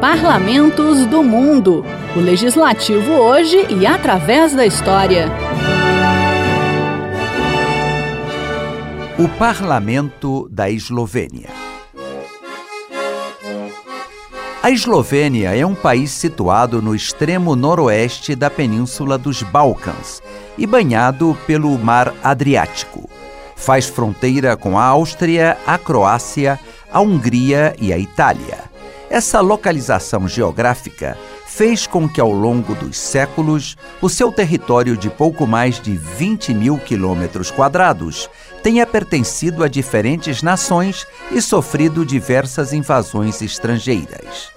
Parlamentos do Mundo. O legislativo hoje e através da história. O Parlamento da Eslovênia. A Eslovênia é um país situado no extremo noroeste da península dos Balcãs e banhado pelo Mar Adriático. Faz fronteira com a Áustria, a Croácia, a Hungria e a Itália. Essa localização geográfica fez com que, ao longo dos séculos, o seu território de pouco mais de 20 mil quilômetros quadrados tenha pertencido a diferentes nações e sofrido diversas invasões estrangeiras.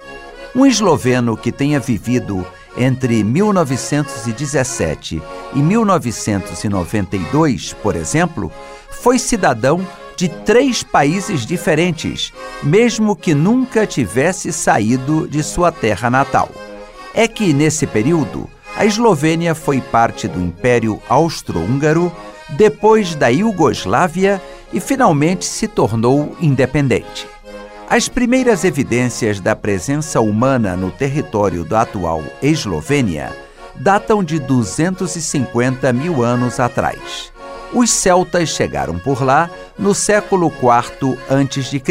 Um esloveno que tenha vivido entre 1917 e 1992, por exemplo, foi cidadão de três países diferentes, mesmo que nunca tivesse saído de sua terra natal. É que, nesse período, a Eslovênia foi parte do Império Austro-Húngaro, depois da Iugoslávia e finalmente se tornou independente. As primeiras evidências da presença humana no território da atual Eslovênia datam de 250 mil anos atrás. Os celtas chegaram por lá no século IV a.C.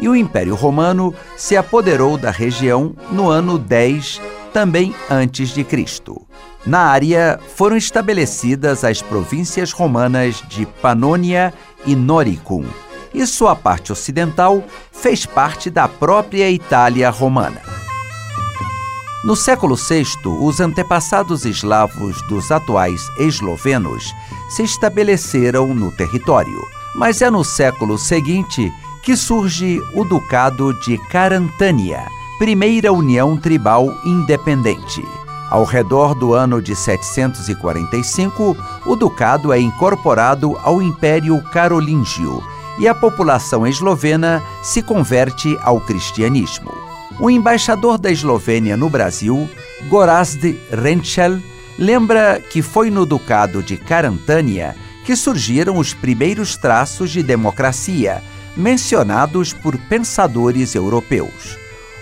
e o Império Romano se apoderou da região no ano 10 também antes de Cristo. Na área foram estabelecidas as províncias romanas de Panônia e Noricum, e sua parte ocidental fez parte da própria Itália romana. No século VI, os antepassados eslavos dos atuais eslovenos se estabeleceram no território, mas é no século seguinte que surge o Ducado de Carantânia, primeira união tribal independente. Ao redor do ano de 745, o ducado é incorporado ao Império Carolíngio e a população eslovena se converte ao cristianismo. O embaixador da Eslovênia no Brasil, Gorazd Renchel, lembra que foi no Ducado de Carantânia que surgiram os primeiros traços de democracia, mencionados por pensadores europeus.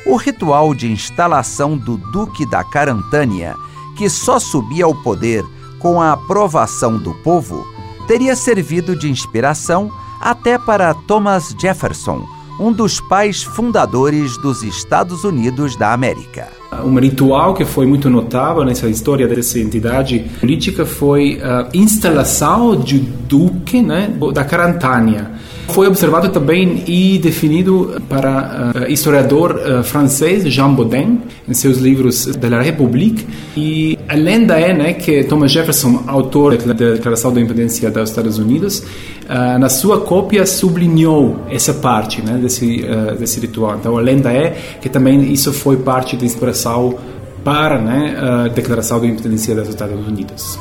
O ritual de instalação do Duque da Carantânia, que só subia ao poder com a aprovação do povo, teria servido de inspiração até para Thomas Jefferson, um dos pais fundadores dos Estados Unidos da América. Um ritual que foi muito notável nessa história dessa entidade política foi a instalação de duque né, da Carantânia. Foi observado também e definido para uh, historiador uh, francês Jean Baudin em seus livros de la République e a lenda é né, que Thomas Jefferson, autor da Declaração da Independência dos Estados Unidos, uh, na sua cópia sublinhou essa parte né, desse, desse ritual. Então a lenda é que também isso foi parte da inspiração para né, a Declaração da Independência dos Estados Unidos.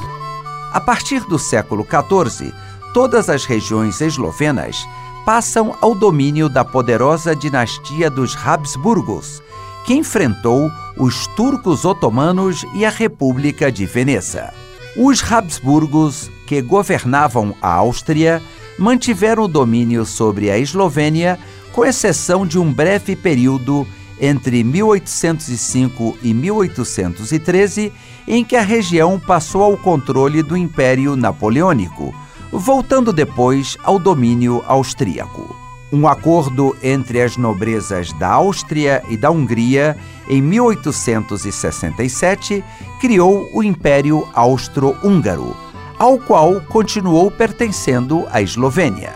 A partir do século XIV, todas as regiões eslovenas passam ao domínio da poderosa dinastia dos Habsburgos, que enfrentou os turcos otomanos e a República de Veneza. Os Habsburgos, que governavam a Áustria, mantiveram o domínio sobre a Eslovênia, com exceção de um breve período entre 1805 e 1813, em que a região passou ao controle do Império Napoleônico voltando depois ao domínio austríaco. Um acordo entre as nobrezas da Áustria e da Hungria, em 1867, criou o Império Austro-Húngaro, ao qual continuou pertencendo a Eslovênia.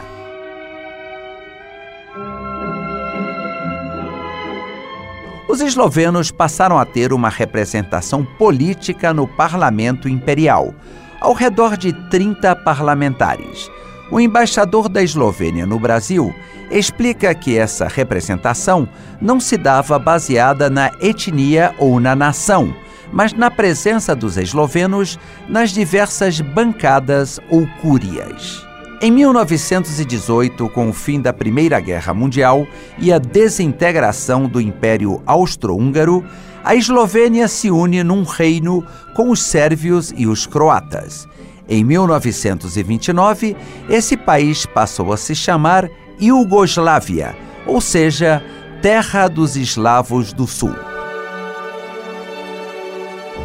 Os eslovenos passaram a ter uma representação política no parlamento imperial, ao redor de 30 parlamentares. O embaixador da Eslovênia no Brasil explica que essa representação não se dava baseada na etnia ou na nação, mas na presença dos eslovenos nas diversas bancadas ou cúrias. Em 1918, com o fim da Primeira Guerra Mundial e a desintegração do Império Austro-Húngaro, a Eslovênia se une num reino com os sérvios e os croatas. Em 1929, esse país passou a se chamar Iugoslávia, ou seja, terra dos eslavos do sul.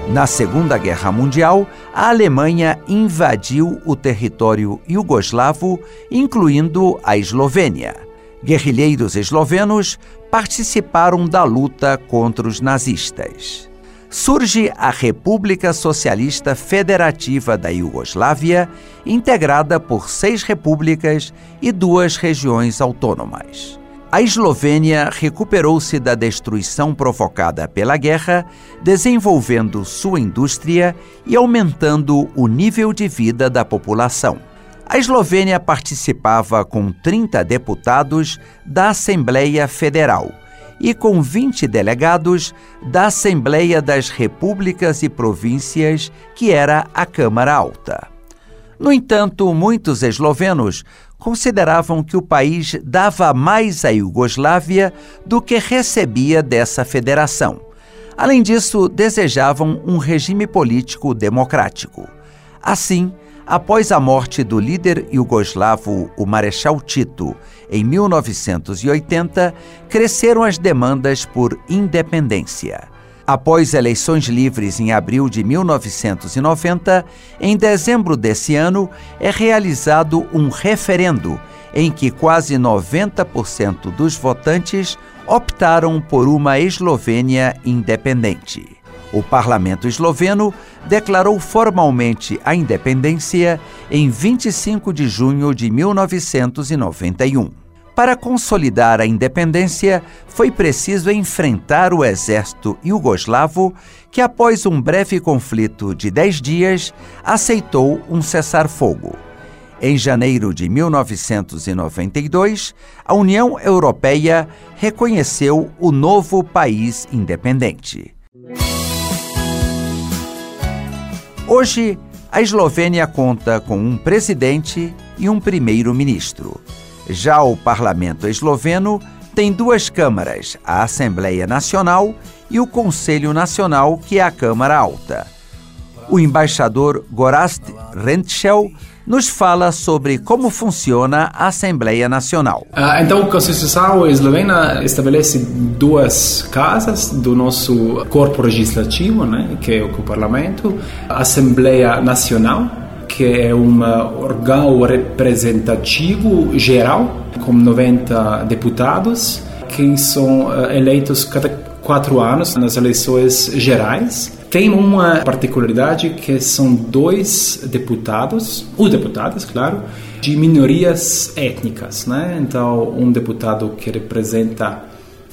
Na Segunda Guerra Mundial, a Alemanha invadiu o território iugoslavo, incluindo a Eslovênia. Guerrilheiros eslovenos participaram da luta contra os nazistas. Surge a República Socialista Federativa da Iugoslávia, integrada por seis repúblicas e duas regiões autônomas. A Eslovênia recuperou-se da destruição provocada pela guerra, desenvolvendo sua indústria e aumentando o nível de vida da população. A Eslovênia participava com 30 deputados da Assembleia Federal e com 20 delegados da Assembleia das Repúblicas e Províncias, que era a Câmara Alta. No entanto, muitos eslovenos consideravam que o país dava mais à Iugoslávia do que recebia dessa federação. Além disso, desejavam um regime político democrático. Assim, após a morte do líder iugoslavo, o Marechal Tito, em 1980, cresceram as demandas por independência. Após eleições livres em abril de 1990, em dezembro desse ano é realizado um referendo em que quase 90% dos votantes optaram por uma Eslovênia independente. O parlamento esloveno declarou formalmente a independência em 25 de junho de 1991. Para consolidar a independência, foi preciso enfrentar o exército iugoslavo, que, após um breve conflito de dez dias, aceitou um cessar-fogo. Em janeiro de 1992, a União Europeia reconheceu o novo país independente. Hoje, a Eslovênia conta com um presidente e um primeiro-ministro. Já o parlamento esloveno tem duas câmaras, a Assembleia Nacional e o Conselho Nacional, que é a Câmara Alta. O embaixador Gorast Rentschel nos fala sobre como funciona a Assembleia Nacional. Uh, então, a Constituição eslovena estabelece duas casas do nosso corpo legislativo, né, que é o Parlamento, a Assembleia Nacional, que é um órgão representativo geral, com 90 deputados, que são eh, eleitos cada quatro anos nas eleições gerais. Tem uma particularidade que são dois deputados, os deputados, claro, de minorias étnicas, né? Então, um deputado que representa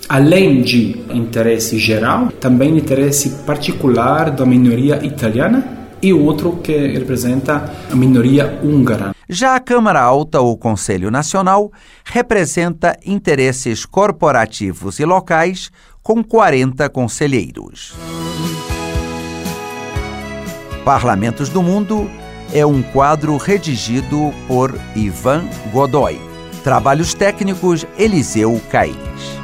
além de interesse geral, também interesse particular da minoria italiana e outro que representa a minoria húngara. Já a Câmara Alta ou Conselho Nacional representa interesses corporativos e locais com 40 conselheiros. Parlamentos do Mundo é um quadro redigido por Ivan Godoy. Trabalhos técnicos Eliseu Caires.